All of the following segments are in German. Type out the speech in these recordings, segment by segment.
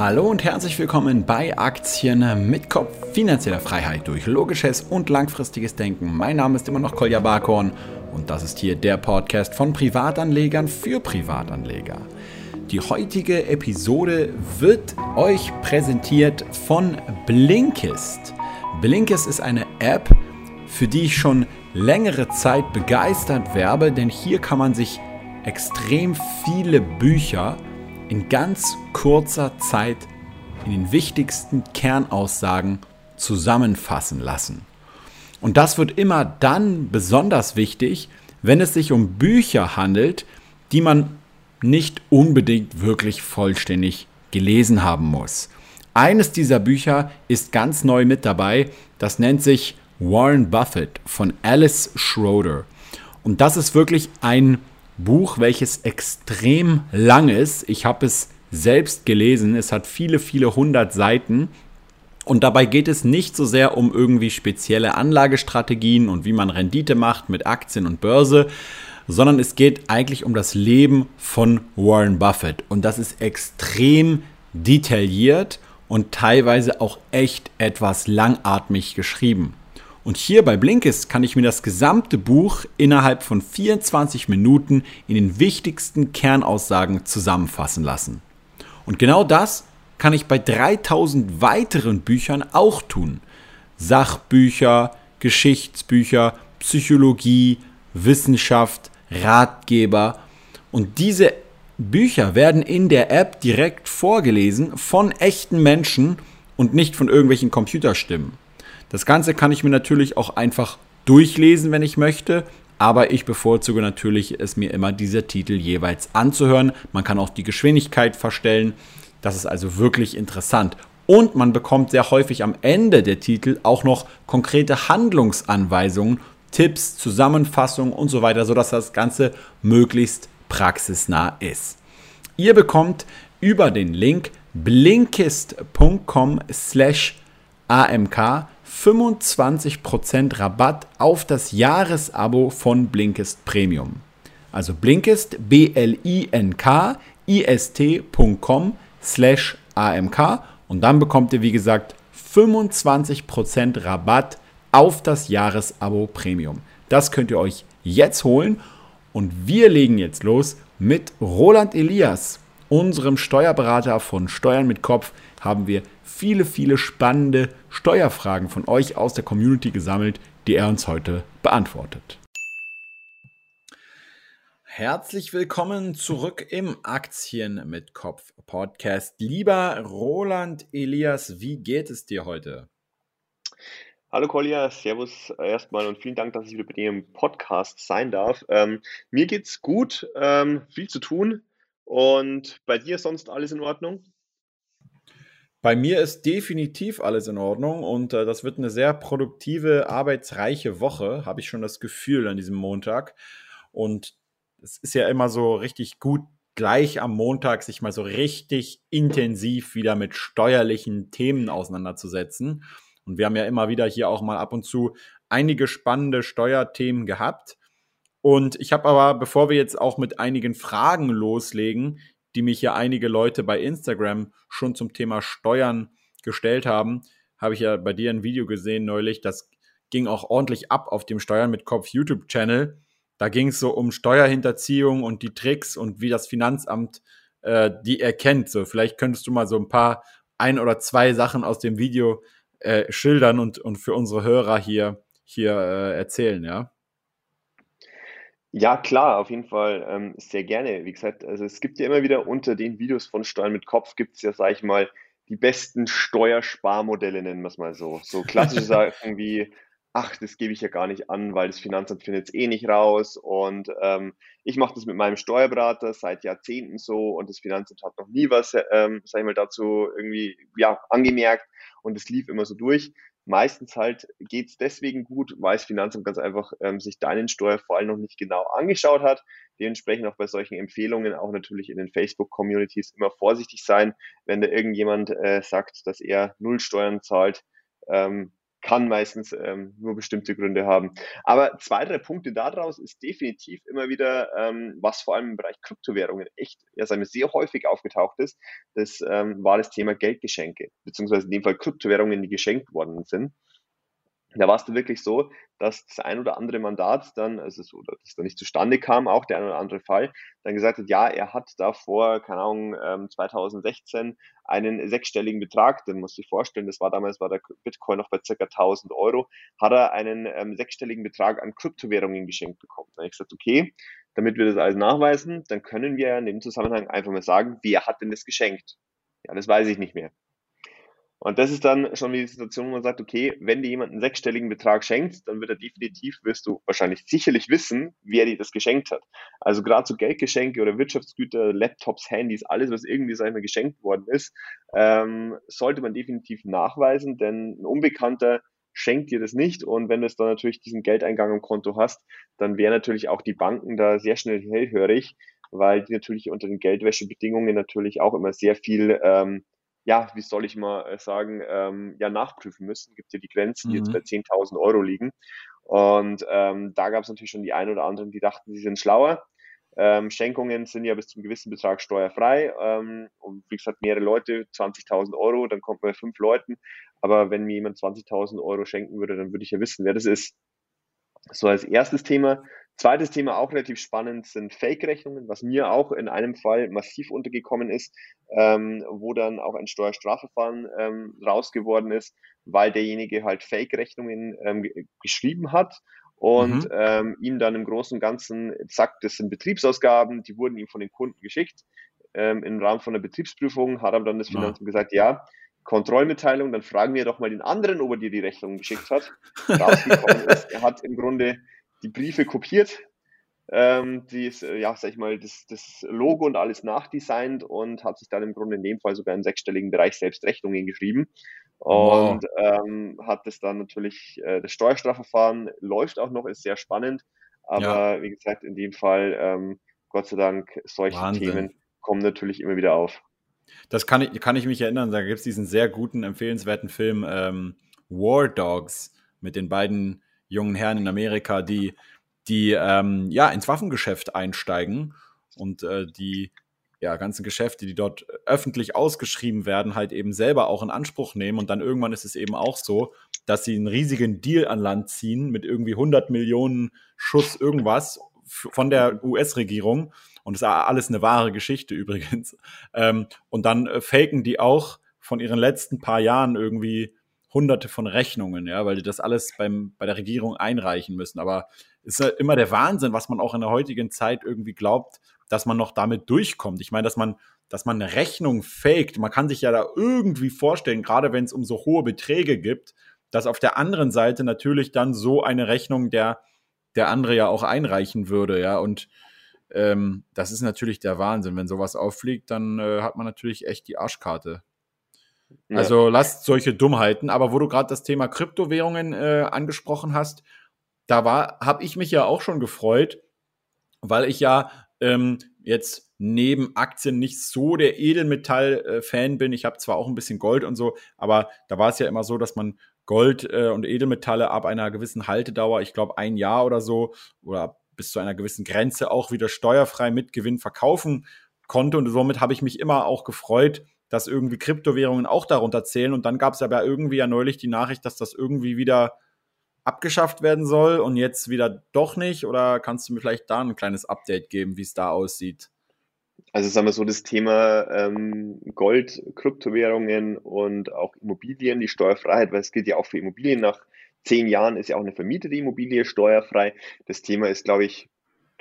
Hallo und herzlich willkommen bei Aktien mit Kopf finanzieller Freiheit durch logisches und langfristiges Denken. Mein Name ist immer noch Kolja Barkhorn und das ist hier der Podcast von Privatanlegern für Privatanleger. Die heutige Episode wird euch präsentiert von Blinkist. Blinkist ist eine App, für die ich schon längere Zeit begeistert werbe, denn hier kann man sich extrem viele Bücher in ganz kurzer Zeit in den wichtigsten Kernaussagen zusammenfassen lassen. Und das wird immer dann besonders wichtig, wenn es sich um Bücher handelt, die man nicht unbedingt wirklich vollständig gelesen haben muss. Eines dieser Bücher ist ganz neu mit dabei, das nennt sich Warren Buffett von Alice Schroeder. Und das ist wirklich ein Buch, welches extrem lang ist. Ich habe es selbst gelesen. Es hat viele, viele hundert Seiten. Und dabei geht es nicht so sehr um irgendwie spezielle Anlagestrategien und wie man Rendite macht mit Aktien und Börse, sondern es geht eigentlich um das Leben von Warren Buffett. Und das ist extrem detailliert und teilweise auch echt etwas langatmig geschrieben. Und hier bei Blinkist kann ich mir das gesamte Buch innerhalb von 24 Minuten in den wichtigsten Kernaussagen zusammenfassen lassen. Und genau das kann ich bei 3000 weiteren Büchern auch tun. Sachbücher, Geschichtsbücher, Psychologie, Wissenschaft, Ratgeber. Und diese Bücher werden in der App direkt vorgelesen von echten Menschen und nicht von irgendwelchen Computerstimmen. Das Ganze kann ich mir natürlich auch einfach durchlesen, wenn ich möchte. Aber ich bevorzuge natürlich, es mir immer diese Titel jeweils anzuhören. Man kann auch die Geschwindigkeit verstellen. Das ist also wirklich interessant. Und man bekommt sehr häufig am Ende der Titel auch noch konkrete Handlungsanweisungen, Tipps, Zusammenfassungen und so weiter, sodass das Ganze möglichst praxisnah ist. Ihr bekommt über den Link blinkist.com slash amk 25% Rabatt auf das Jahresabo von Blinkist Premium. Also Blinkist, B-L-I-N-K-I-S-T.com slash AMK und dann bekommt ihr, wie gesagt, 25% Rabatt auf das Jahresabo Premium. Das könnt ihr euch jetzt holen und wir legen jetzt los mit Roland Elias, unserem Steuerberater von Steuern mit Kopf, haben wir viele, viele spannende Steuerfragen von euch aus der Community gesammelt, die er uns heute beantwortet. Herzlich willkommen zurück im Aktien mit Kopf Podcast. Lieber Roland Elias, wie geht es dir heute? Hallo Kolja, Servus erstmal und vielen Dank, dass ich wieder bei dir im Podcast sein darf. Ähm, mir geht's gut, ähm, viel zu tun und bei dir sonst alles in Ordnung? Bei mir ist definitiv alles in Ordnung und äh, das wird eine sehr produktive, arbeitsreiche Woche, habe ich schon das Gefühl an diesem Montag. Und es ist ja immer so richtig gut, gleich am Montag sich mal so richtig intensiv wieder mit steuerlichen Themen auseinanderzusetzen. Und wir haben ja immer wieder hier auch mal ab und zu einige spannende Steuerthemen gehabt. Und ich habe aber, bevor wir jetzt auch mit einigen Fragen loslegen, die mich ja einige Leute bei Instagram schon zum Thema Steuern gestellt haben, habe ich ja bei dir ein Video gesehen neulich, das ging auch ordentlich ab auf dem Steuern mit Kopf YouTube-Channel. Da ging es so um Steuerhinterziehung und die Tricks und wie das Finanzamt äh, die erkennt. So, vielleicht könntest du mal so ein paar ein oder zwei Sachen aus dem Video äh, schildern und, und für unsere Hörer hier, hier äh, erzählen, ja? Ja, klar, auf jeden Fall ähm, sehr gerne. Wie gesagt, also es gibt ja immer wieder unter den Videos von Steuern mit Kopf gibt es ja, sag ich mal, die besten Steuersparmodelle, nennen wir es mal so. So klassische Sachen wie, ach, das gebe ich ja gar nicht an, weil das Finanzamt findet es eh nicht raus. Und ähm, ich mache das mit meinem Steuerberater seit Jahrzehnten so und das Finanzamt hat noch nie was, ähm, sag ich mal, dazu irgendwie ja, angemerkt und es lief immer so durch. Meistens halt geht es deswegen gut, weil das Finanzamt ganz einfach ähm, sich deinen Steuerfall noch nicht genau angeschaut hat. Dementsprechend auch bei solchen Empfehlungen auch natürlich in den Facebook-Communities immer vorsichtig sein, wenn da irgendjemand äh, sagt, dass er null Steuern zahlt. Ähm, kann meistens ähm, nur bestimmte Gründe haben. Aber zwei, drei Punkte daraus ist definitiv immer wieder, ähm, was vor allem im Bereich Kryptowährungen echt ja, sehr häufig aufgetaucht ist, das ähm, war das Thema Geldgeschenke, beziehungsweise in dem Fall Kryptowährungen, die geschenkt worden sind da war es dann wirklich so, dass das ein oder andere Mandat dann, also so, das dann nicht zustande kam, auch der ein oder andere Fall, dann gesagt hat, ja, er hat da vor, keine Ahnung, 2016 ähm, einen sechsstelligen Betrag, den muss ich vorstellen, das war damals, war der Bitcoin noch bei circa 1000 Euro, hat er einen ähm, sechsstelligen Betrag an Kryptowährungen geschenkt bekommen. Dann habe ich gesagt, okay, damit wir das alles nachweisen, dann können wir in dem Zusammenhang einfach mal sagen, wer hat denn das geschenkt? Ja, das weiß ich nicht mehr. Und das ist dann schon die Situation, wo man sagt, okay, wenn dir jemand einen sechsstelligen Betrag schenkt, dann wird er definitiv, wirst du wahrscheinlich sicherlich wissen, wer dir das geschenkt hat. Also gerade so Geldgeschenke oder Wirtschaftsgüter, Laptops, Handys, alles, was irgendwie, sag ich mal, geschenkt worden ist, ähm, sollte man definitiv nachweisen, denn ein Unbekannter schenkt dir das nicht. Und wenn du es dann natürlich diesen Geldeingang im Konto hast, dann wären natürlich auch die Banken da sehr schnell hellhörig, weil die natürlich unter den Geldwäschebedingungen natürlich auch immer sehr viel ähm, ja, wie soll ich mal äh, sagen, ähm, ja, nachprüfen müssen. Gibt ja die Grenzen, die jetzt mhm. bei 10.000 Euro liegen. Und ähm, da gab es natürlich schon die einen oder anderen, die dachten, sie sind schlauer. Ähm, Schenkungen sind ja bis zum gewissen Betrag steuerfrei. Ähm, und wie gesagt, mehrere Leute, 20.000 Euro, dann kommt man bei fünf Leuten. Aber wenn mir jemand 20.000 Euro schenken würde, dann würde ich ja wissen, wer das ist. So als erstes Thema. Zweites Thema auch relativ spannend sind Fake-Rechnungen, was mir auch in einem Fall massiv untergekommen ist, ähm, wo dann auch ein Steuerstrafverfahren ähm, rausgeworden ist, weil derjenige halt Fake-Rechnungen ähm, geschrieben hat und mhm. ähm, ihm dann im Großen und Ganzen sagt, das sind Betriebsausgaben, die wurden ihm von den Kunden geschickt ähm, im Rahmen von der Betriebsprüfung, hat aber dann das Finanzamt ja. gesagt, ja, Kontrollmitteilung, dann fragen wir doch mal den anderen, ob er dir die Rechnung geschickt hat. Rausgekommen ist, er hat im Grunde die Briefe kopiert, ähm, die ist, äh, ja, sag ich mal, das, das Logo und alles nachdesignt und hat sich dann im Grunde in dem Fall sogar im sechsstelligen Bereich selbst Rechnungen geschrieben. Und wow. ähm, hat das dann natürlich, äh, das Steuerstrafverfahren läuft auch noch, ist sehr spannend. Aber ja. wie gesagt, in dem Fall, ähm, Gott sei Dank, solche Wahnsinn. Themen kommen natürlich immer wieder auf. Das kann ich, kann ich mich erinnern, da gibt es diesen sehr guten, empfehlenswerten Film ähm, War Dogs mit den beiden jungen Herren in Amerika, die, die ähm, ja ins Waffengeschäft einsteigen und äh, die ja, ganzen Geschäfte, die dort öffentlich ausgeschrieben werden, halt eben selber auch in Anspruch nehmen. Und dann irgendwann ist es eben auch so, dass sie einen riesigen Deal an Land ziehen mit irgendwie 100 Millionen Schuss irgendwas von der US-Regierung. Und das ist alles eine wahre Geschichte übrigens. Ähm, und dann äh, faken die auch von ihren letzten paar Jahren irgendwie hunderte von Rechnungen, ja, weil die das alles beim, bei der Regierung einreichen müssen. Aber es ist immer der Wahnsinn, was man auch in der heutigen Zeit irgendwie glaubt, dass man noch damit durchkommt. Ich meine, dass man, dass man eine Rechnung faked, man kann sich ja da irgendwie vorstellen, gerade wenn es um so hohe Beträge gibt, dass auf der anderen Seite natürlich dann so eine Rechnung der, der andere ja auch einreichen würde, ja. Und ähm, das ist natürlich der Wahnsinn. Wenn sowas auffliegt, dann äh, hat man natürlich echt die Arschkarte. Ja. Also lasst solche Dummheiten. Aber wo du gerade das Thema Kryptowährungen äh, angesprochen hast, da war, habe ich mich ja auch schon gefreut, weil ich ja ähm, jetzt neben Aktien nicht so der Edelmetall-Fan bin. Ich habe zwar auch ein bisschen Gold und so, aber da war es ja immer so, dass man Gold äh, und Edelmetalle ab einer gewissen Haltedauer, ich glaube ein Jahr oder so, oder bis zu einer gewissen Grenze auch wieder steuerfrei mit Gewinn verkaufen konnte. Und somit habe ich mich immer auch gefreut, dass irgendwie Kryptowährungen auch darunter zählen. Und dann gab es aber irgendwie ja neulich die Nachricht, dass das irgendwie wieder abgeschafft werden soll und jetzt wieder doch nicht. Oder kannst du mir vielleicht da ein kleines Update geben, wie es da aussieht? Also sagen wir so, das Thema ähm, Gold, Kryptowährungen und auch Immobilien, die Steuerfreiheit, weil es gilt ja auch für Immobilien. Nach zehn Jahren ist ja auch eine vermietete Immobilie steuerfrei. Das Thema ist, glaube ich,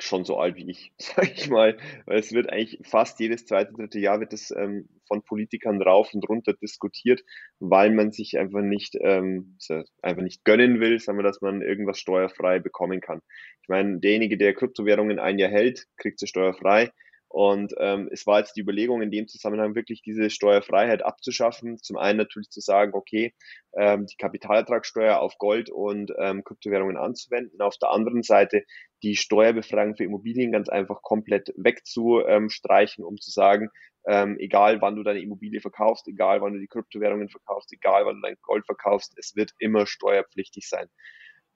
schon so alt wie ich, sage ich mal. Weil es wird eigentlich fast jedes zweite, dritte Jahr wird es ähm, von Politikern rauf und runter diskutiert, weil man sich einfach nicht, ähm, einfach nicht gönnen will, sagen wir, dass man irgendwas steuerfrei bekommen kann. Ich meine, derjenige, der Kryptowährungen ein Jahr hält, kriegt sie steuerfrei. Und ähm, es war jetzt die Überlegung, in dem Zusammenhang wirklich diese Steuerfreiheit abzuschaffen. Zum einen natürlich zu sagen, okay, ähm, die Kapitalertragssteuer auf Gold und ähm, Kryptowährungen anzuwenden. Auf der anderen Seite die Steuerbefreiung für Immobilien ganz einfach komplett wegzustreichen, um zu sagen, ähm, egal wann du deine Immobilie verkaufst, egal wann du die Kryptowährungen verkaufst, egal wann du dein Gold verkaufst, es wird immer steuerpflichtig sein.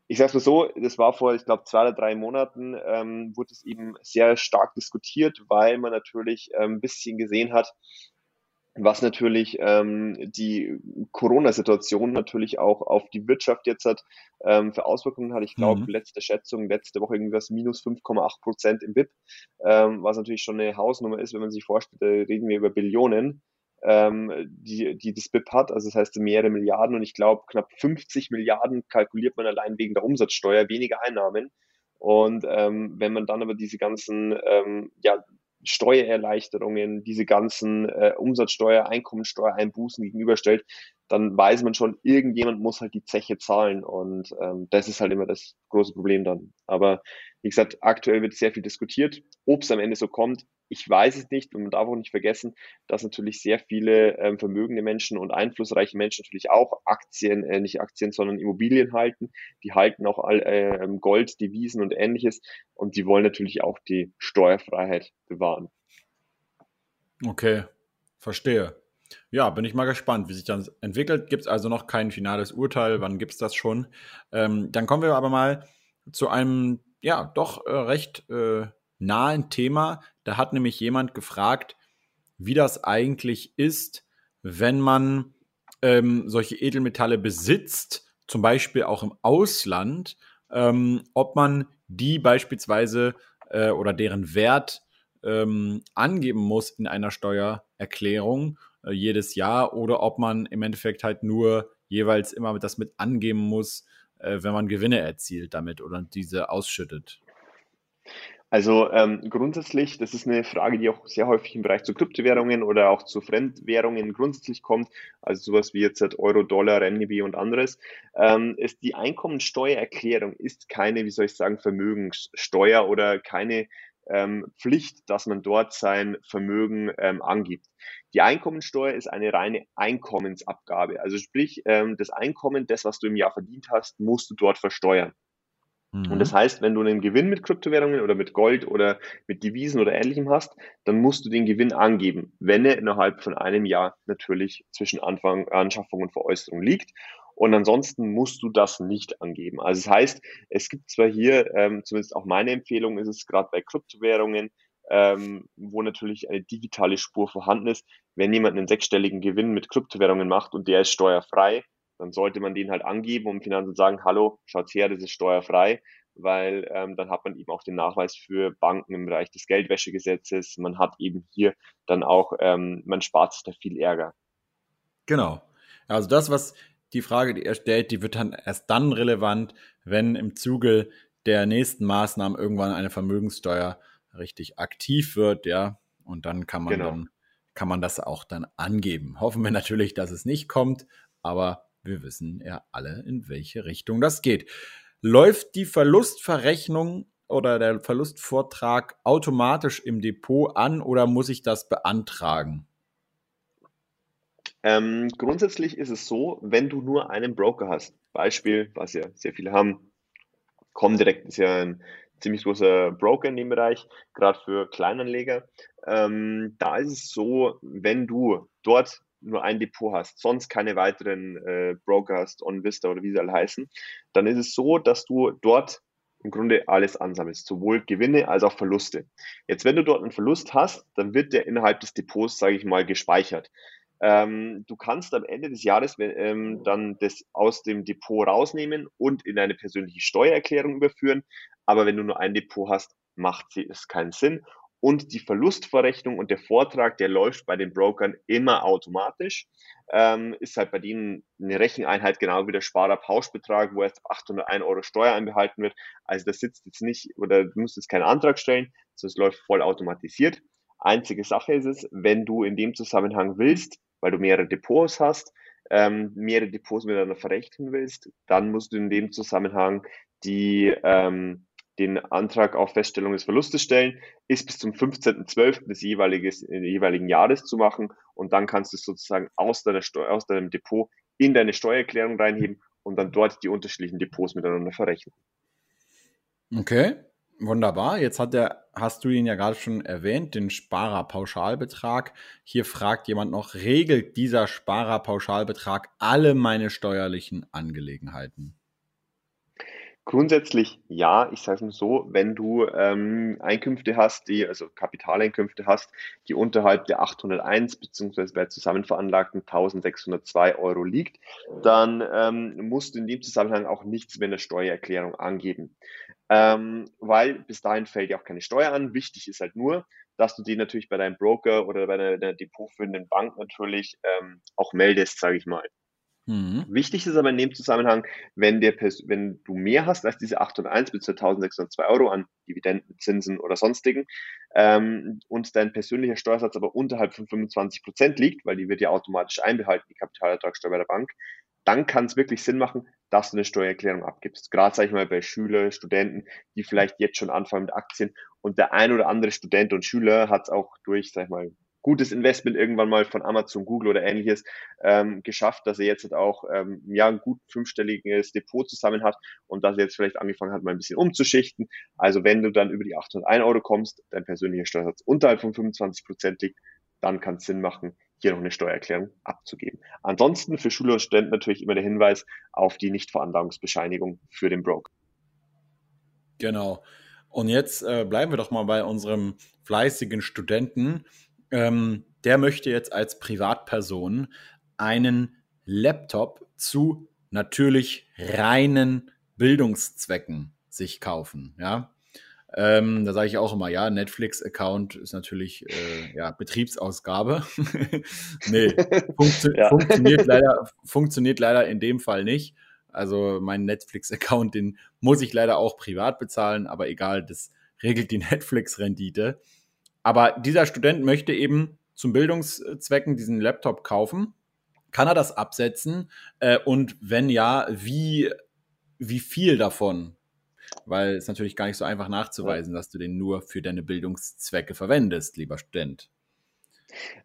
Ich sage mal so, das war vor, ich glaube, zwei oder drei Monaten, ähm, wurde es eben sehr stark diskutiert, weil man natürlich ähm, ein bisschen gesehen hat, was natürlich ähm, die Corona-Situation natürlich auch auf die Wirtschaft jetzt hat, ähm, für Auswirkungen hat. Ich glaube, mhm. letzte Schätzung, letzte Woche irgendwas minus 5,8 Prozent im BIP, ähm, was natürlich schon eine Hausnummer ist, wenn man sich vorstellt, da reden wir über Billionen, ähm, die, die das BIP hat, also das heißt mehrere Milliarden und ich glaube, knapp 50 Milliarden kalkuliert man allein wegen der Umsatzsteuer, weniger Einnahmen. Und ähm, wenn man dann aber diese ganzen ähm, ja, Steuererleichterungen, diese ganzen äh, Umsatzsteuer, Einkommensteuereinbußen gegenüberstellt, dann weiß man schon, irgendjemand muss halt die Zeche zahlen und ähm, das ist halt immer das große Problem dann. Aber wie gesagt, aktuell wird sehr viel diskutiert. Ob es am Ende so kommt, ich weiß es nicht und man darf auch nicht vergessen, dass natürlich sehr viele ähm, vermögende Menschen und einflussreiche Menschen natürlich auch Aktien, äh, nicht Aktien, sondern Immobilien halten. Die halten auch all, äh, Gold, Devisen und ähnliches und die wollen natürlich auch die Steuerfreiheit bewahren. Okay, verstehe. Ja, bin ich mal gespannt, wie sich das entwickelt. Gibt es also noch kein finales Urteil? Wann gibt es das schon? Ähm, dann kommen wir aber mal zu einem, ja, doch äh, recht äh, nahen Thema. Da hat nämlich jemand gefragt, wie das eigentlich ist, wenn man ähm, solche Edelmetalle besitzt, zum Beispiel auch im Ausland, ähm, ob man die beispielsweise äh, oder deren Wert ähm, angeben muss in einer Steuererklärung äh, jedes Jahr oder ob man im Endeffekt halt nur jeweils immer das mit angeben muss, äh, wenn man Gewinne erzielt damit oder diese ausschüttet. Also ähm, grundsätzlich, das ist eine Frage, die auch sehr häufig im Bereich zu Kryptowährungen oder auch zu Fremdwährungen grundsätzlich kommt, also sowas wie jetzt halt Euro, Dollar, Renminbi und anderes, ähm, ist die Einkommensteuererklärung ist keine, wie soll ich sagen, Vermögenssteuer oder keine ähm, Pflicht, dass man dort sein Vermögen ähm, angibt. Die Einkommensteuer ist eine reine Einkommensabgabe. Also sprich, ähm, das Einkommen, das, was du im Jahr verdient hast, musst du dort versteuern. Und das mhm. heißt, wenn du einen Gewinn mit Kryptowährungen oder mit Gold oder mit Devisen oder ähnlichem hast, dann musst du den Gewinn angeben, wenn er innerhalb von einem Jahr natürlich zwischen Anfang, Anschaffung und Veräußerung liegt. Und ansonsten musst du das nicht angeben. Also das heißt, es gibt zwar hier, ähm, zumindest auch meine Empfehlung ist es gerade bei Kryptowährungen, ähm, wo natürlich eine digitale Spur vorhanden ist. Wenn jemand einen sechsstelligen Gewinn mit Kryptowährungen macht und der ist steuerfrei, dann sollte man den halt angeben, um Finanzamt sagen, hallo, schaut her, das ist steuerfrei, weil ähm, dann hat man eben auch den Nachweis für Banken im Bereich des Geldwäschegesetzes. Man hat eben hier dann auch, ähm, man spart sich da viel Ärger. Genau. Also das, was die Frage, die er stellt, die wird dann erst dann relevant, wenn im Zuge der nächsten Maßnahmen irgendwann eine Vermögenssteuer richtig aktiv wird, ja. Und dann kann man genau. dann, kann man das auch dann angeben. Hoffen wir natürlich, dass es nicht kommt, aber wir wissen ja alle, in welche Richtung das geht. Läuft die Verlustverrechnung oder der Verlustvortrag automatisch im Depot an oder muss ich das beantragen? Ähm, grundsätzlich ist es so, wenn du nur einen Broker hast, Beispiel, was ja sehr viele haben, Comdirect ist ja ein ziemlich großer Broker in dem Bereich, gerade für Kleinanleger. Ähm, da ist es so, wenn du dort nur ein Depot hast, sonst keine weiteren äh, Broker hast, OnVista oder wie sie alle heißen, dann ist es so, dass du dort im Grunde alles ansammelst, sowohl Gewinne als auch Verluste. Jetzt, wenn du dort einen Verlust hast, dann wird der innerhalb des Depots, sage ich mal, gespeichert. Ähm, du kannst am Ende des Jahres ähm, dann das aus dem Depot rausnehmen und in eine persönliche Steuererklärung überführen. Aber wenn du nur ein Depot hast, macht es keinen Sinn und die Verlustverrechnung und der Vortrag, der läuft bei den Brokern immer automatisch. Ähm, ist halt bei denen eine Recheneinheit genau wie der Sparerpauschbetrag, wo erst 801 Euro Steuer einbehalten wird. Also das sitzt jetzt nicht oder du musst jetzt keinen Antrag stellen, sondern es läuft voll automatisiert. Einzige Sache ist es, wenn du in dem Zusammenhang willst, weil du mehrere Depots hast, ähm, mehrere Depots miteinander verrechnen willst, dann musst du in dem Zusammenhang die ähm, den Antrag auf Feststellung des Verlustes stellen, ist bis zum 15.12. des jeweiligen Jahres zu machen und dann kannst du es sozusagen aus, deiner aus deinem Depot in deine Steuererklärung reinheben und dann dort die unterschiedlichen Depots miteinander verrechnen. Okay, Wunderbar. Jetzt hat der, hast du ihn ja gerade schon erwähnt, den Sparerpauschalbetrag. Hier fragt jemand noch, regelt dieser Sparerpauschalbetrag alle meine steuerlichen Angelegenheiten? Grundsätzlich ja, ich sage es mal so, wenn du ähm, Einkünfte hast, die, also Kapitaleinkünfte hast, die unterhalb der 801 bzw. bei zusammenveranlagten 1602 Euro liegt, dann ähm, musst du in dem Zusammenhang auch nichts mehr in der Steuererklärung angeben. Ähm, weil bis dahin fällt ja auch keine Steuer an. Wichtig ist halt nur, dass du die natürlich bei deinem Broker oder bei deiner, depotführenden Bank natürlich ähm, auch meldest, sage ich mal. Mhm. Wichtig ist aber in dem Zusammenhang, wenn, der, wenn du mehr hast als diese 801 bis 1602 Euro an Dividenden, Zinsen oder sonstigen ähm, und dein persönlicher Steuersatz aber unterhalb von 25 Prozent liegt, weil die wird ja automatisch einbehalten, die Kapitalertragssteuer bei der Bank, dann kann es wirklich Sinn machen, dass du eine Steuererklärung abgibst. Gerade, sage ich mal, bei Schülern, Studenten, die vielleicht jetzt schon anfangen mit Aktien und der ein oder andere Student und Schüler hat es auch durch, sag ich mal, gutes Investment irgendwann mal von Amazon, Google oder ähnliches ähm, geschafft, dass er jetzt halt auch ähm, ja ein gut fünfstelliges Depot zusammen hat und dass er jetzt vielleicht angefangen hat, mal ein bisschen umzuschichten. Also wenn du dann über die 801 Euro kommst, dein persönlicher Steuersatz unterhalb von 25 Prozent liegt, dann kann es Sinn machen, hier noch eine Steuererklärung abzugeben. Ansonsten für Schüler und Studenten natürlich immer der Hinweis auf die Nichtveranlagungsbescheinigung für den Broker. Genau. Und jetzt äh, bleiben wir doch mal bei unserem fleißigen Studenten ähm, der möchte jetzt als Privatperson einen Laptop zu natürlich reinen Bildungszwecken sich kaufen. Ja, ähm, da sage ich auch immer, ja, Netflix-Account ist natürlich äh, ja, Betriebsausgabe. nee, funktio ja. funktioniert, leider, funktioniert leider in dem Fall nicht. Also mein Netflix-Account, den muss ich leider auch privat bezahlen, aber egal, das regelt die Netflix-Rendite. Aber dieser Student möchte eben zum Bildungszwecken diesen Laptop kaufen. Kann er das absetzen? Äh, und wenn ja, wie, wie viel davon? Weil es natürlich gar nicht so einfach nachzuweisen, dass du den nur für deine Bildungszwecke verwendest, lieber Student.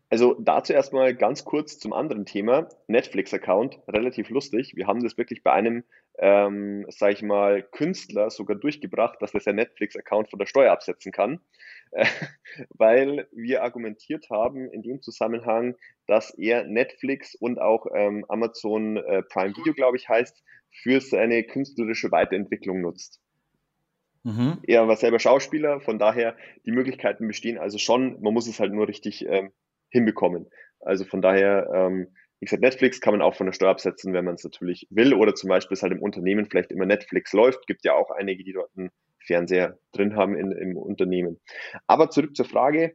Also dazu erstmal ganz kurz zum anderen Thema. Netflix-Account, relativ lustig. Wir haben das wirklich bei einem, ähm, sag ich mal, Künstler sogar durchgebracht, dass er sein Netflix-Account von der Steuer absetzen kann. weil wir argumentiert haben in dem Zusammenhang, dass er Netflix und auch ähm, Amazon äh, Prime Video, glaube ich, heißt, für seine künstlerische Weiterentwicklung nutzt. Mhm. Er war selber Schauspieler, von daher die Möglichkeiten bestehen also schon, man muss es halt nur richtig ähm, hinbekommen. Also von daher, ähm, wie gesagt, Netflix kann man auch von der Steuer absetzen, wenn man es natürlich will. Oder zum Beispiel ist halt im Unternehmen vielleicht immer Netflix läuft. Gibt ja auch einige, die dort einen Fernseher drin haben in, im Unternehmen. Aber zurück zur Frage.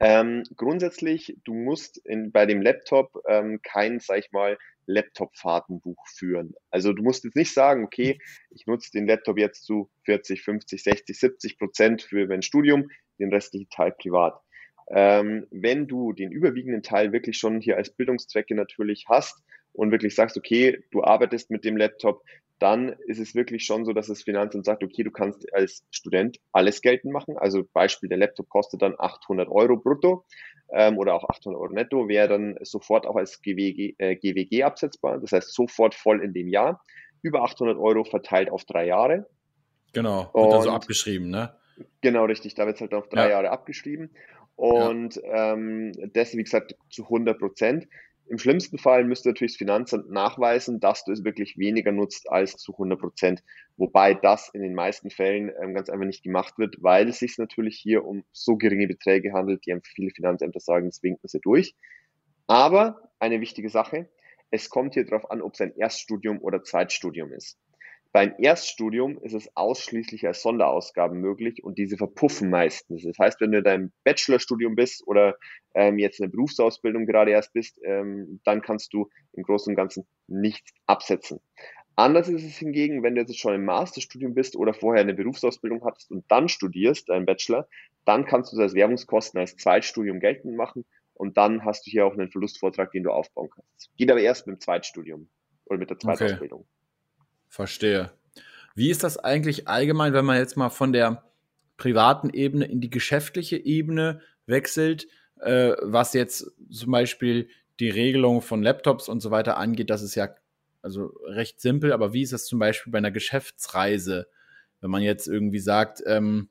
Ähm, grundsätzlich, du musst in, bei dem Laptop ähm, kein, sag ich mal, Laptop-Fahrtenbuch führen. Also du musst jetzt nicht sagen, okay, ich nutze den Laptop jetzt zu 40, 50, 60, 70 Prozent für mein Studium, den restlichen Teil privat. Ähm, wenn du den überwiegenden Teil wirklich schon hier als Bildungszwecke natürlich hast und wirklich sagst, okay, du arbeitest mit dem Laptop, dann ist es wirklich schon so, dass das Finanzamt sagt, okay, du kannst als Student alles geltend machen. Also Beispiel, der Laptop kostet dann 800 Euro brutto ähm, oder auch 800 Euro netto, wäre dann sofort auch als GWG, äh, GWG absetzbar. Das heißt, sofort voll in dem Jahr. Über 800 Euro verteilt auf drei Jahre. Genau, wird Und, also abgeschrieben, ne? Genau, richtig. Da wird es halt auf drei ja. Jahre abgeschrieben. Und ja. ähm, das, wie gesagt, zu 100 Prozent. Im schlimmsten Fall müsste natürlich das Finanzamt nachweisen, dass du es wirklich weniger nutzt als zu 100 Prozent. Wobei das in den meisten Fällen ähm, ganz einfach nicht gemacht wird, weil es sich natürlich hier um so geringe Beträge handelt, die viele Finanzämter sagen, das winken sie durch. Aber eine wichtige Sache, es kommt hier darauf an, ob es ein Erststudium oder Zweitstudium ist. Beim Erststudium ist es ausschließlich als Sonderausgaben möglich und diese verpuffen meistens. Das heißt, wenn du in deinem Bachelorstudium bist oder ähm, jetzt in der Berufsausbildung gerade erst bist, ähm, dann kannst du im Großen und Ganzen nichts absetzen. Anders ist es hingegen, wenn du jetzt schon im Masterstudium bist oder vorher eine Berufsausbildung hattest und dann studierst, deinen Bachelor, dann kannst du das als Werbungskosten als Zweitstudium geltend machen und dann hast du hier auch einen Verlustvortrag, den du aufbauen kannst. Geht aber erst mit dem Zweitstudium oder mit der Zweitausbildung. Okay. Verstehe. Wie ist das eigentlich allgemein, wenn man jetzt mal von der privaten Ebene in die geschäftliche Ebene wechselt, äh, was jetzt zum Beispiel die Regelung von Laptops und so weiter angeht? Das ist ja also recht simpel, aber wie ist das zum Beispiel bei einer Geschäftsreise? wenn man jetzt irgendwie sagt, ähm,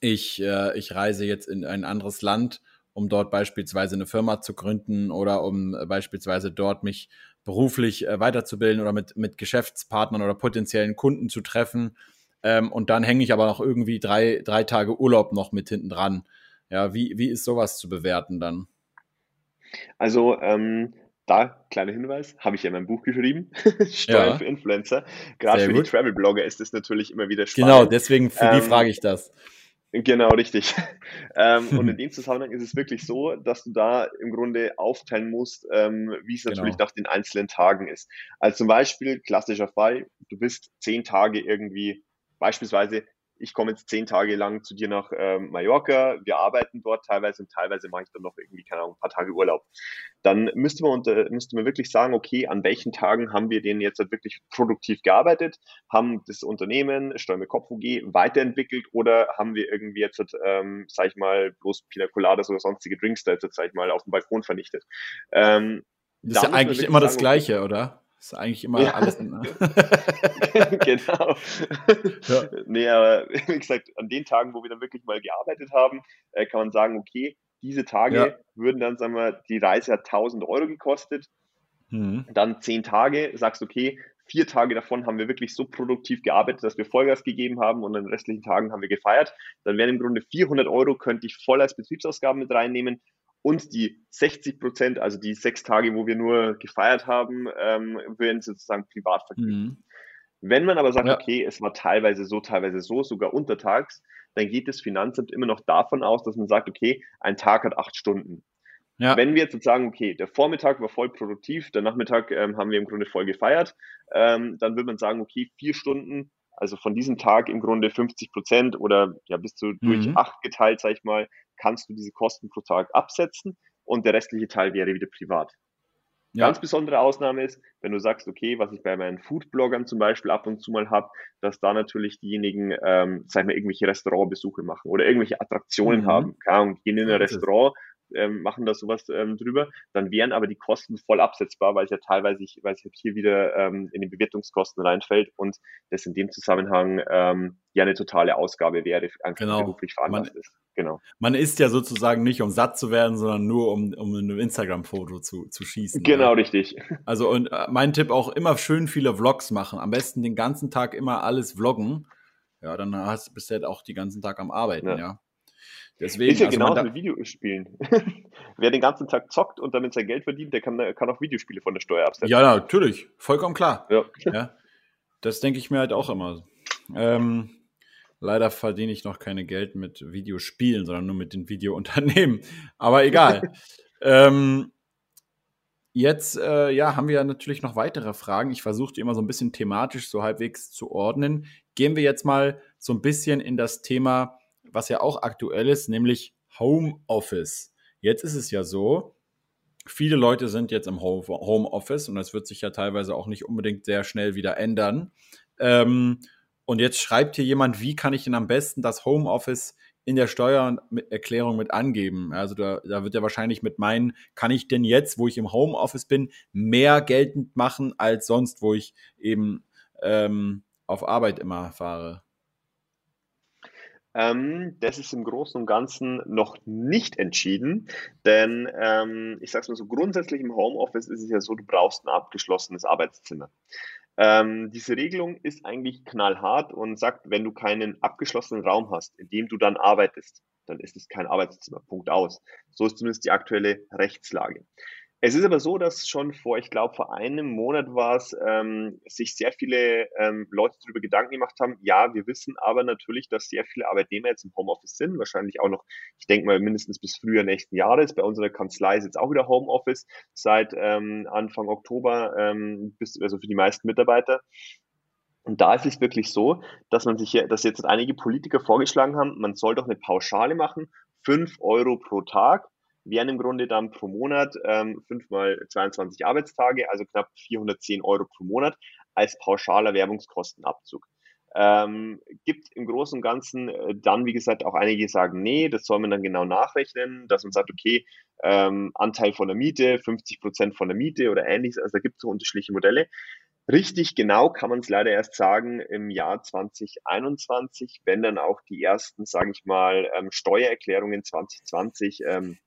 ich, äh, ich reise jetzt in ein anderes Land, um dort beispielsweise eine Firma zu gründen oder um äh, beispielsweise dort mich beruflich äh, weiterzubilden oder mit, mit Geschäftspartnern oder potenziellen Kunden zu treffen. Ähm, und dann hänge ich aber noch irgendwie drei, drei Tage Urlaub noch mit hinten dran. Ja, wie, wie ist sowas zu bewerten dann? Also, ähm, da, kleiner Hinweis, habe ich ja in meinem Buch geschrieben, Steuern ja. für Influencer. Gerade Sehr für gut. die Travel-Blogger ist das natürlich immer wieder spannend. Genau, deswegen für ähm, die frage ich das. Genau, richtig. ähm, und in dem Zusammenhang ist es wirklich so, dass du da im Grunde aufteilen musst, ähm, wie es natürlich genau. nach den einzelnen Tagen ist. Also zum Beispiel, klassischer Fall, du bist zehn Tage irgendwie, beispielsweise ich komme jetzt zehn Tage lang zu dir nach ähm, Mallorca, wir arbeiten dort teilweise und teilweise mache ich dann noch irgendwie, keine Ahnung, ein paar Tage Urlaub. Dann müsste man, unter, müsste man wirklich sagen, okay, an welchen Tagen haben wir den jetzt halt wirklich produktiv gearbeitet, haben das Unternehmen, Steuer Kopf UG, weiterentwickelt oder haben wir irgendwie jetzt, halt, ähm, sag ich mal, bloß Pina Coladas oder sonstige Drinks da jetzt, sag ich mal, auf dem Balkon vernichtet. Ähm, das ist ja eigentlich immer sagen, das Gleiche, oder? Ist eigentlich immer ja. alles. genau. ja. Nee, aber wie gesagt, an den Tagen, wo wir dann wirklich mal gearbeitet haben, äh, kann man sagen, okay, diese Tage ja. würden dann, sagen wir, die Reise hat 1000 Euro gekostet. Mhm. Dann zehn Tage, sagst okay, vier Tage davon haben wir wirklich so produktiv gearbeitet, dass wir Vollgas gegeben haben und an den restlichen Tagen haben wir gefeiert. Dann wären im Grunde 400 Euro, könnte ich voll als Betriebsausgaben mit reinnehmen und die 60 Prozent, also die sechs Tage, wo wir nur gefeiert haben, ähm, werden sozusagen privat vergeben. Mhm. Wenn man aber sagt, ja. okay, es war teilweise so, teilweise so, sogar untertags, dann geht das Finanzamt immer noch davon aus, dass man sagt, okay, ein Tag hat acht Stunden. Ja. Wenn wir jetzt sagen, okay, der Vormittag war voll produktiv, der Nachmittag ähm, haben wir im Grunde voll gefeiert, ähm, dann würde man sagen, okay, vier Stunden, also von diesem Tag im Grunde 50 Prozent oder ja bis zu mhm. durch acht geteilt, sag ich mal, kannst du diese Kosten pro Tag absetzen und der restliche Teil wäre wieder privat. Ja. Ganz besondere Ausnahme ist, wenn du sagst, okay, was ich bei meinen Foodbloggern zum Beispiel ab und zu mal habe, dass da natürlich diejenigen, ähm, sag ich mal, irgendwelche Restaurantbesuche machen oder irgendwelche Attraktionen mhm. haben. Keine Ahnung, gehen in ein Restaurant, ähm, machen da sowas ähm, drüber, dann wären aber die Kosten voll absetzbar, weil es ja teilweise, ich, weil es hier wieder ähm, in die Bewertungskosten reinfällt und das in dem Zusammenhang ähm, ja eine totale Ausgabe wäre, einfach genau. beruflich veranlasst ist. Genau. Man isst ja sozusagen nicht, um satt zu werden, sondern nur, um, um ein Instagram-Foto zu, zu schießen. Genau, ja. richtig. Also, und äh, mein Tipp auch immer schön viele Vlogs machen. Am besten den ganzen Tag immer alles vloggen. Ja, dann hast, du bisher halt auch die ganzen Tag am Arbeiten, ja. ja. Deswegen, ist ja also genau mit Videospielen. Wer den ganzen Tag zockt und damit sein Geld verdient, der kann, kann auch Videospiele von der Steuer absetzen. Ja, natürlich. Vollkommen klar. Ja. ja. Das denke ich mir halt auch immer. Ähm, leider verdiene ich noch keine Geld mit Videospielen, sondern nur mit den Videounternehmen. Aber egal. ähm, jetzt äh, ja, haben wir natürlich noch weitere Fragen. Ich versuche die immer so ein bisschen thematisch so halbwegs zu ordnen. Gehen wir jetzt mal so ein bisschen in das Thema was ja auch aktuell ist, nämlich Homeoffice. Jetzt ist es ja so, viele Leute sind jetzt im Homeoffice und das wird sich ja teilweise auch nicht unbedingt sehr schnell wieder ändern. Ähm, und jetzt schreibt hier jemand, wie kann ich denn am besten das Homeoffice in der Steuererklärung mit angeben? Also da, da wird ja wahrscheinlich mit meinen, kann ich denn jetzt, wo ich im Homeoffice bin, mehr geltend machen als sonst, wo ich eben ähm, auf Arbeit immer fahre? Ähm, das ist im Großen und Ganzen noch nicht entschieden, denn ähm, ich sage es mal so, grundsätzlich im Homeoffice ist es ja so, du brauchst ein abgeschlossenes Arbeitszimmer. Ähm, diese Regelung ist eigentlich knallhart und sagt, wenn du keinen abgeschlossenen Raum hast, in dem du dann arbeitest, dann ist es kein Arbeitszimmer. Punkt aus. So ist zumindest die aktuelle Rechtslage. Es ist aber so, dass schon vor, ich glaube, vor einem Monat war es, ähm, sich sehr viele ähm, Leute darüber Gedanken gemacht haben. Ja, wir wissen aber natürlich, dass sehr viele Arbeitnehmer jetzt im Homeoffice sind. Wahrscheinlich auch noch, ich denke mal, mindestens bis Frühjahr nächsten Jahres. Bei unserer Kanzlei ist jetzt auch wieder Homeoffice seit ähm, Anfang Oktober, ähm, bis, also für die meisten Mitarbeiter. Und da ist es wirklich so, dass man sich hier, dass jetzt einige Politiker vorgeschlagen haben, man soll doch eine Pauschale machen, fünf Euro pro Tag wären im Grunde dann pro Monat ähm, 5 mal 22 Arbeitstage, also knapp 410 Euro pro Monat als pauschaler Werbungskostenabzug. Ähm, gibt im Großen und Ganzen äh, dann, wie gesagt, auch einige sagen, nee, das soll man dann genau nachrechnen, dass man sagt, okay, ähm, Anteil von der Miete, 50 Prozent von der Miete oder ähnliches, also da gibt es so unterschiedliche Modelle. Richtig genau kann man es leider erst sagen im Jahr 2021, wenn dann auch die ersten, sage ich mal, ähm, Steuererklärungen 2020 ähm,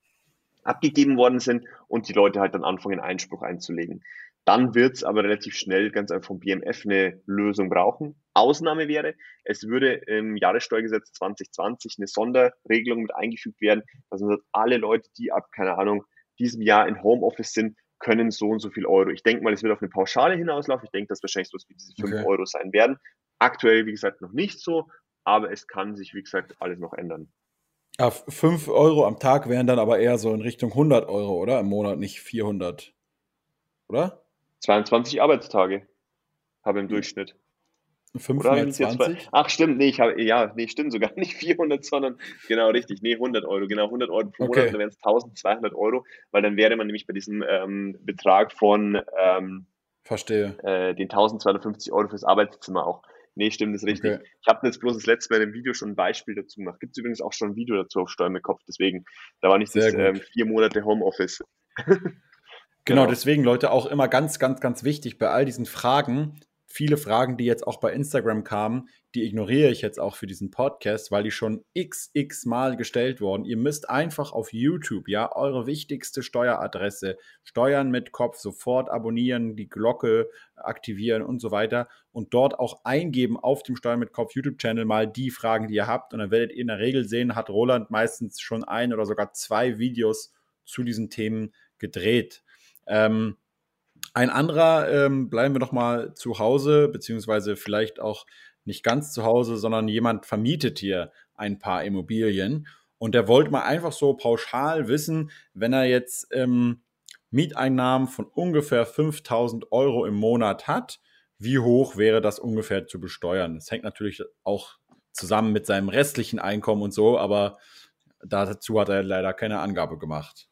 abgegeben worden sind und die Leute halt dann anfangen, Einspruch einzulegen. Dann wird es aber relativ schnell ganz einfach vom BMF eine Lösung brauchen. Ausnahme wäre, es würde im Jahressteuergesetz 2020 eine Sonderregelung mit eingefügt werden, dass man sagt, alle Leute, die ab, keine Ahnung, diesem Jahr in Homeoffice sind, können so und so viel Euro. Ich denke mal, es wird auf eine Pauschale hinauslaufen. Ich denke, dass wahrscheinlich so wie diese 5 okay. Euro sein werden. Aktuell, wie gesagt, noch nicht so, aber es kann sich, wie gesagt, alles noch ändern. Ja, 5 Euro am Tag wären dann aber eher so in Richtung 100 Euro, oder? Im Monat, nicht 400. Oder? 22 Arbeitstage habe im Durchschnitt. 520? Ach, stimmt, nee, ich habe, ja, nee, stimmt sogar nicht 400, sondern genau richtig, nee, 100 Euro, genau, 100 Euro pro okay. Monat, dann wären es 1200 Euro, weil dann wäre man nämlich bei diesem ähm, Betrag von ähm, Verstehe. Äh, den 1250 Euro fürs Arbeitszimmer auch. Nee, stimmt, das ist richtig. Okay. Ich habe jetzt bloß das letzte Mal im Video schon ein Beispiel dazu gemacht. Gibt es übrigens auch schon ein Video dazu auf Steuern mit Kopf, deswegen, da war nicht das ähm, vier Monate Homeoffice. Genau, genau, deswegen, Leute, auch immer ganz, ganz, ganz wichtig bei all diesen Fragen. Viele Fragen, die jetzt auch bei Instagram kamen, die ignoriere ich jetzt auch für diesen Podcast, weil die schon xx Mal gestellt wurden. Ihr müsst einfach auf YouTube, ja, eure wichtigste Steueradresse, Steuern mit Kopf, sofort abonnieren, die Glocke aktivieren und so weiter und dort auch eingeben auf dem Steuern mit Kopf YouTube-Channel mal die Fragen, die ihr habt. Und dann werdet ihr in der Regel sehen, hat Roland meistens schon ein oder sogar zwei Videos zu diesen Themen gedreht. Ähm, ein anderer, ähm, bleiben wir doch mal zu Hause, beziehungsweise vielleicht auch nicht ganz zu Hause, sondern jemand vermietet hier ein paar Immobilien und der wollte mal einfach so pauschal wissen, wenn er jetzt ähm, Mieteinnahmen von ungefähr 5000 Euro im Monat hat, wie hoch wäre das ungefähr zu besteuern? Das hängt natürlich auch zusammen mit seinem restlichen Einkommen und so, aber dazu hat er leider keine Angabe gemacht.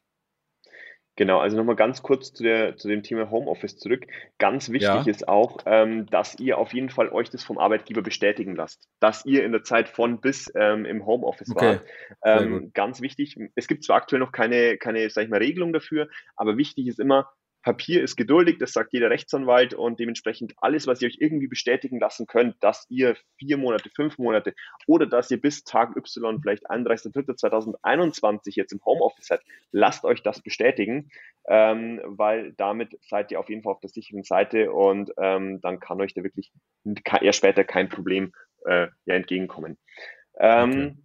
Genau, also nochmal ganz kurz zu, der, zu dem Thema Homeoffice zurück. Ganz wichtig ja. ist auch, ähm, dass ihr auf jeden Fall euch das vom Arbeitgeber bestätigen lasst, dass ihr in der Zeit von bis ähm, im Homeoffice okay. wart. Ähm, ganz wichtig, es gibt zwar aktuell noch keine, keine, sag ich mal, Regelung dafür, aber wichtig ist immer, Papier ist geduldig, das sagt jeder Rechtsanwalt und dementsprechend alles, was ihr euch irgendwie bestätigen lassen könnt, dass ihr vier Monate, fünf Monate oder dass ihr bis Tag Y, vielleicht 31.03.2021 jetzt im Homeoffice seid, lasst euch das bestätigen, ähm, weil damit seid ihr auf jeden Fall auf der sicheren Seite und ähm, dann kann euch da wirklich eher später kein Problem äh, ja, entgegenkommen. Ähm, okay.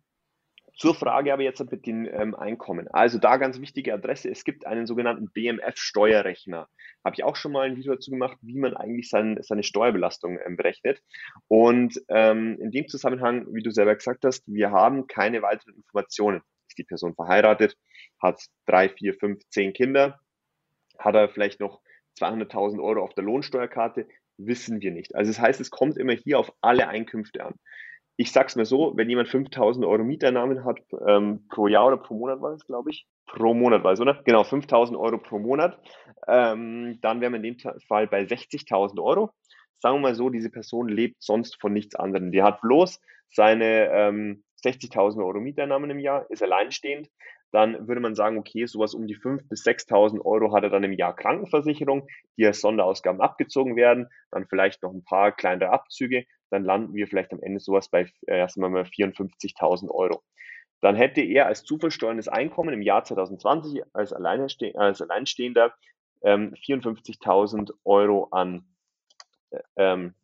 Zur Frage aber jetzt mit den ähm, Einkommen. Also da ganz wichtige Adresse. Es gibt einen sogenannten BMF-Steuerrechner. Habe ich auch schon mal ein Video dazu gemacht, wie man eigentlich sein, seine Steuerbelastung ähm, berechnet. Und ähm, in dem Zusammenhang, wie du selber gesagt hast, wir haben keine weiteren Informationen. Ist die Person verheiratet, hat drei, vier, fünf, zehn Kinder, hat er vielleicht noch 200.000 Euro auf der Lohnsteuerkarte, wissen wir nicht. Also das heißt, es kommt immer hier auf alle Einkünfte an ich sag's mir so, wenn jemand 5000 Euro Mieteinnahmen hat ähm, pro Jahr oder pro Monat war es, glaube ich, pro Monat war es, oder? Genau, 5000 Euro pro Monat, ähm, dann wären wir in dem Fall bei 60.000 Euro. Sagen wir mal so, diese Person lebt sonst von nichts anderem. Die hat bloß seine ähm, 60.000 Euro Mieteinnahmen im Jahr, ist alleinstehend. Dann würde man sagen, okay, sowas um die 5.000 bis 6.000 Euro hat er dann im Jahr Krankenversicherung, die als Sonderausgaben abgezogen werden, dann vielleicht noch ein paar kleinere Abzüge dann landen wir vielleicht am Ende sowas bei äh, erstmal mal 54.000 Euro. Dann hätte er als zu versteuerndes Einkommen im Jahr 2020 als, Alleinste als Alleinstehender ähm, 54.000 Euro an, äh, ähm,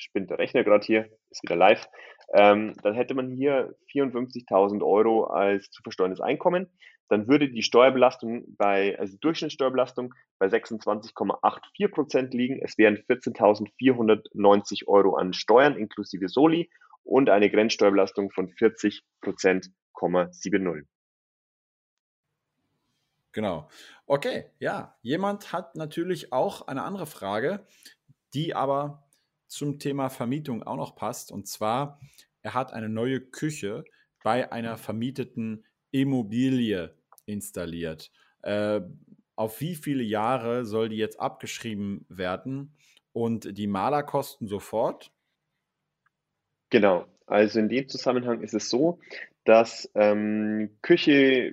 spinnt der Rechner gerade hier, ist wieder live, ähm, dann hätte man hier 54.000 Euro als zu versteuerndes Einkommen. Dann würde die Steuerbelastung bei, also die Durchschnittssteuerbelastung bei 26,84 Prozent liegen. Es wären 14.490 Euro an Steuern inklusive Soli und eine Grenzsteuerbelastung von 40 Prozent, 70. Genau. Okay, ja. Jemand hat natürlich auch eine andere Frage, die aber zum Thema Vermietung auch noch passt. Und zwar, er hat eine neue Küche bei einer vermieteten Immobilie installiert. Äh, auf wie viele Jahre soll die jetzt abgeschrieben werden? Und die Malerkosten sofort? Genau. Also in dem Zusammenhang ist es so, dass ähm, Küche,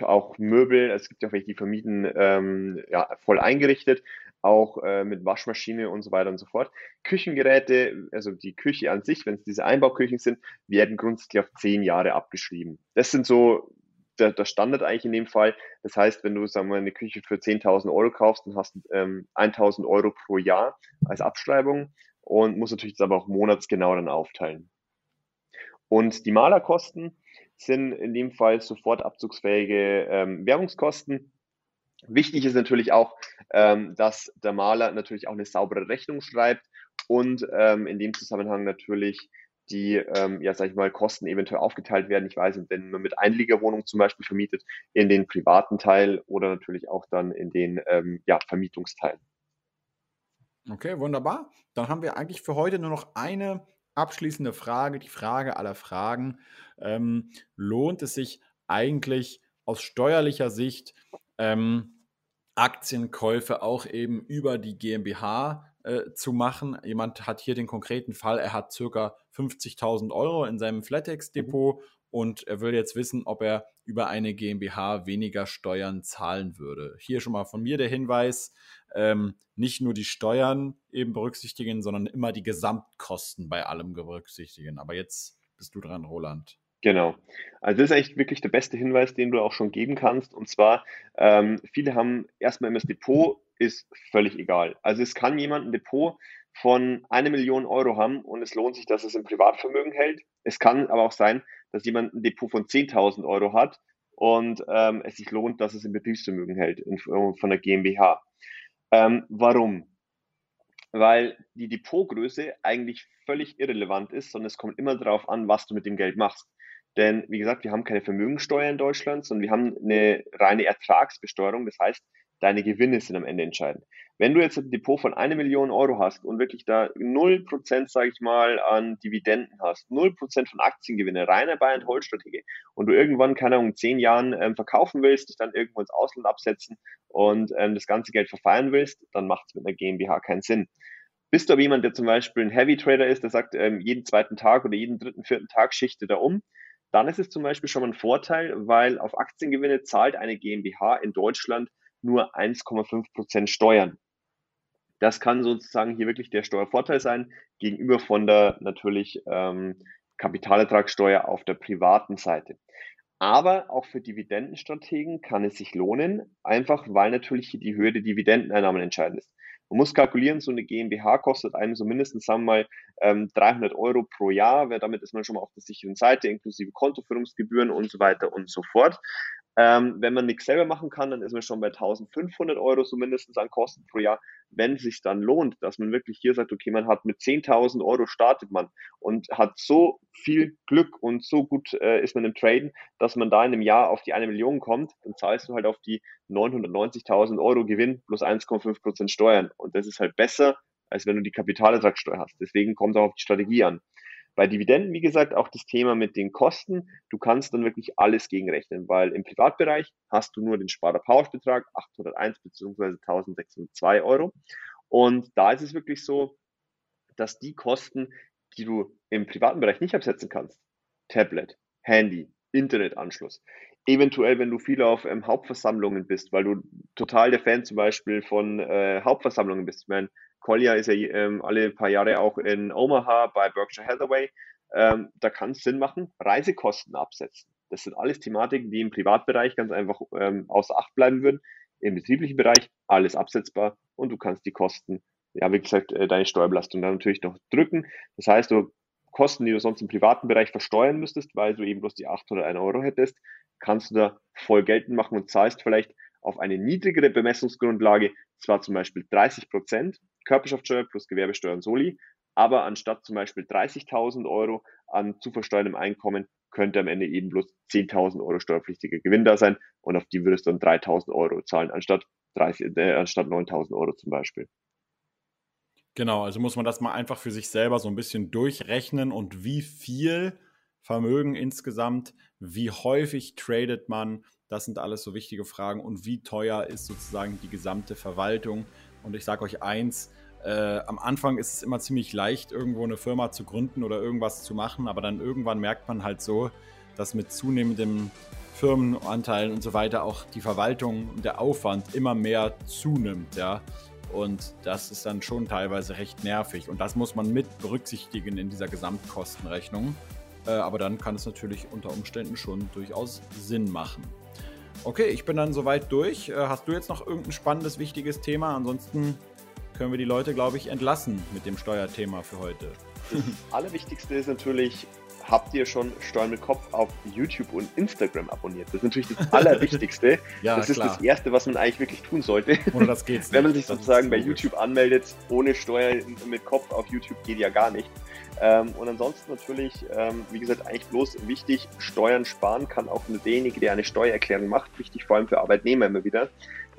auch Möbel, es gibt ja auch welche, die vermieten, ähm, ja, voll eingerichtet, auch äh, mit Waschmaschine und so weiter und so fort. Küchengeräte, also die Küche an sich, wenn es diese Einbauküchen sind, werden grundsätzlich auf zehn Jahre abgeschrieben. Das sind so der, der Standard eigentlich in dem Fall. Das heißt, wenn du sagen wir, eine Küche für 10.000 Euro kaufst, dann hast du ähm, 1.000 Euro pro Jahr als Abschreibung und musst natürlich das aber auch monatsgenau dann aufteilen. Und die Malerkosten sind in dem Fall sofort abzugsfähige ähm, Währungskosten. Wichtig ist natürlich auch, ähm, dass der Maler natürlich auch eine saubere Rechnung schreibt und ähm, in dem Zusammenhang natürlich die, ähm, ja, sag ich mal, Kosten eventuell aufgeteilt werden. Ich weiß nicht, wenn man mit Einliegerwohnung zum Beispiel vermietet, in den privaten Teil oder natürlich auch dann in den ähm, ja, Vermietungsteil. Okay, wunderbar. Dann haben wir eigentlich für heute nur noch eine abschließende Frage, die Frage aller Fragen. Ähm, lohnt es sich eigentlich aus steuerlicher Sicht, ähm, Aktienkäufe auch eben über die GmbH äh, zu machen. Jemand hat hier den konkreten Fall, er hat circa 50.000 Euro in seinem Flatex-Depot mhm. und er will jetzt wissen, ob er über eine GmbH weniger Steuern zahlen würde. Hier schon mal von mir der Hinweis, ähm, nicht nur die Steuern eben berücksichtigen, sondern immer die Gesamtkosten bei allem berücksichtigen. Aber jetzt bist du dran, Roland. Genau. Also das ist eigentlich wirklich der beste Hinweis, den du auch schon geben kannst. Und zwar, ähm, viele haben erstmal immer das Depot, ist völlig egal. Also es kann jemand ein Depot von einer Million Euro haben und es lohnt sich, dass es im Privatvermögen hält. Es kann aber auch sein, dass jemand ein Depot von 10.000 Euro hat und ähm, es sich lohnt, dass es im Betriebsvermögen hält in, von der GmbH. Ähm, warum? Weil die Depotgröße eigentlich völlig irrelevant ist, sondern es kommt immer darauf an, was du mit dem Geld machst. Denn wie gesagt, wir haben keine Vermögensteuer in Deutschland, sondern wir haben eine reine Ertragsbesteuerung. Das heißt, deine Gewinne sind am Ende entscheidend. Wenn du jetzt ein Depot von einer Million Euro hast und wirklich da 0%, sage ich mal, an Dividenden hast, 0% von Aktiengewinne, reiner Buy and Hold Strategie und du irgendwann, keine Ahnung, in zehn Jahren ähm, verkaufen willst, dich dann irgendwo ins Ausland absetzen und ähm, das ganze Geld verfeiern willst, dann macht es mit einer GmbH keinen Sinn. Bist du aber jemand, der zum Beispiel ein Heavy Trader ist, der sagt, ähm, jeden zweiten Tag oder jeden dritten, vierten Tag schichtet er um, dann ist es zum Beispiel schon mal ein Vorteil, weil auf Aktiengewinne zahlt eine GmbH in Deutschland nur 1,5 Prozent Steuern. Das kann sozusagen hier wirklich der Steuervorteil sein gegenüber von der natürlich ähm, Kapitalertragssteuer auf der privaten Seite. Aber auch für Dividendenstrategen kann es sich lohnen, einfach weil natürlich hier die Höhe der Dividendeneinnahmen entscheidend ist. Man muss kalkulieren, so eine GmbH kostet einem so mindestens, sagen wir mal, ähm, 300 Euro pro Jahr. Damit ist man schon mal auf der sicheren Seite, inklusive Kontoführungsgebühren und so weiter und so fort. Ähm, wenn man nichts selber machen kann, dann ist man schon bei 1500 Euro so an Kosten pro Jahr. Wenn es sich dann lohnt, dass man wirklich hier sagt, okay, man hat mit 10.000 Euro startet man und hat so viel Glück und so gut äh, ist man im Traden, dass man da in einem Jahr auf die eine Million kommt, dann zahlst du halt auf die 990.000 Euro Gewinn plus 1,5 Prozent Steuern. Und das ist halt besser, als wenn du die Kapitalertragssteuer hast. Deswegen kommt auch auf die Strategie an. Bei Dividenden, wie gesagt, auch das Thema mit den Kosten. Du kannst dann wirklich alles gegenrechnen, weil im Privatbereich hast du nur den Sparer-Pauschbetrag 801 bzw. 1602 Euro. Und da ist es wirklich so, dass die Kosten, die du im privaten Bereich nicht absetzen kannst, Tablet, Handy, Internetanschluss, eventuell, wenn du viel auf ähm, Hauptversammlungen bist, weil du total der Fan zum Beispiel von äh, Hauptversammlungen bist. Ich meine, Collier ist ja ähm, alle paar Jahre auch in Omaha bei Berkshire Hathaway. Ähm, da kann es Sinn machen, Reisekosten absetzen. Das sind alles Thematiken, die im Privatbereich ganz einfach ähm, außer Acht bleiben würden. Im betrieblichen Bereich alles absetzbar und du kannst die Kosten, ja, wie gesagt, äh, deine Steuerbelastung dann natürlich noch drücken. Das heißt, du Kosten, die du sonst im privaten Bereich versteuern müsstest, weil du eben bloß die 801 Euro hättest, kannst du da voll geltend machen und zahlst vielleicht auf eine niedrigere Bemessungsgrundlage, zwar zum Beispiel 30 Prozent Körperschaftssteuer plus Gewerbesteuer und Soli, aber anstatt zum Beispiel 30.000 Euro an zu versteuerndem Einkommen könnte am Ende eben bloß 10.000 Euro steuerpflichtiger Gewinn da sein und auf die würdest du dann 3.000 Euro zahlen anstatt, 30, äh, anstatt 9.000 Euro zum Beispiel. Genau, also muss man das mal einfach für sich selber so ein bisschen durchrechnen und wie viel Vermögen insgesamt, wie häufig tradet man, das sind alles so wichtige Fragen und wie teuer ist sozusagen die gesamte Verwaltung. Und ich sage euch eins, äh, am Anfang ist es immer ziemlich leicht, irgendwo eine Firma zu gründen oder irgendwas zu machen, aber dann irgendwann merkt man halt so, dass mit zunehmendem Firmenanteilen und so weiter auch die Verwaltung und der Aufwand immer mehr zunimmt, ja. Und das ist dann schon teilweise recht nervig. Und das muss man mit berücksichtigen in dieser Gesamtkostenrechnung. Äh, aber dann kann es natürlich unter Umständen schon durchaus Sinn machen. Okay, ich bin dann soweit durch. Äh, hast du jetzt noch irgendein spannendes, wichtiges Thema? Ansonsten können wir die Leute, glaube ich, entlassen mit dem Steuerthema für heute. Das Allerwichtigste ist natürlich, habt ihr schon Steuern mit Kopf auf YouTube und Instagram abonniert? Das ist natürlich das Allerwichtigste. ja, das ist klar. das Erste, was man eigentlich wirklich tun sollte. Oder das geht's. Wenn man sich sozusagen bei YouTube anmeldet, ohne Steuern mit Kopf auf YouTube geht ja gar nicht. Ähm, und ansonsten natürlich, ähm, wie gesagt, eigentlich bloß wichtig, Steuern sparen kann auch nur derjenige, der eine Steuererklärung macht. Wichtig vor allem für Arbeitnehmer immer wieder.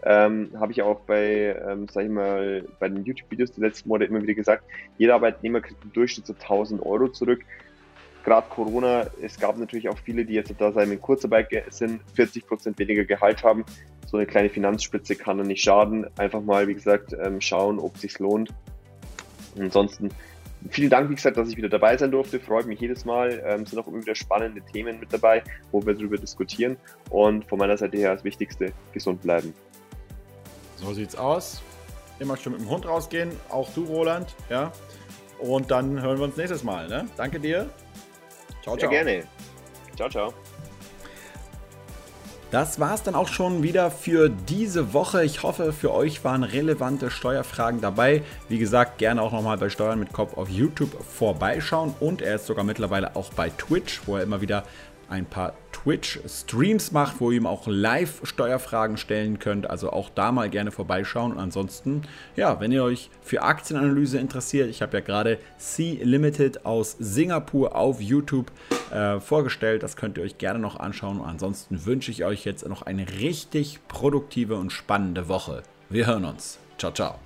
Ähm, habe ich auch bei, ähm, sag ich mal, bei den YouTube-Videos die letzten Monate immer wieder gesagt, jeder Arbeitnehmer kriegt im Durchschnitt so 1000 Euro zurück gerade Corona, es gab natürlich auch viele, die jetzt da sein in Kurzarbeit sind, 40 Prozent weniger Gehalt haben. So eine kleine Finanzspitze kann dann nicht schaden. Einfach mal, wie gesagt, ähm, schauen, ob es sich lohnt. Ansonsten vielen Dank, wie gesagt, dass ich wieder dabei sein durfte. Freut mich jedes Mal. Ähm, sind auch immer wieder spannende Themen mit dabei, wo wir darüber diskutieren. Und von meiner Seite her das Wichtigste, gesund bleiben. So sieht's aus. Immer schön mit dem Hund rausgehen. Auch du, Roland. Ja. Und dann hören wir uns nächstes Mal. Ne? Danke dir. Ciao, ciao. Sehr gerne. Ciao, ciao. Das war es dann auch schon wieder für diese Woche. Ich hoffe, für euch waren relevante Steuerfragen dabei. Wie gesagt, gerne auch nochmal bei Steuern mit Kopf auf YouTube vorbeischauen. Und er ist sogar mittlerweile auch bei Twitch, wo er immer wieder ein paar Twitch-Streams macht, wo ihr ihm auch live Steuerfragen stellen könnt. Also auch da mal gerne vorbeischauen. Und ansonsten, ja, wenn ihr euch für Aktienanalyse interessiert, ich habe ja gerade C Limited aus Singapur auf YouTube äh, vorgestellt. Das könnt ihr euch gerne noch anschauen. Und ansonsten wünsche ich euch jetzt noch eine richtig produktive und spannende Woche. Wir hören uns. Ciao, ciao.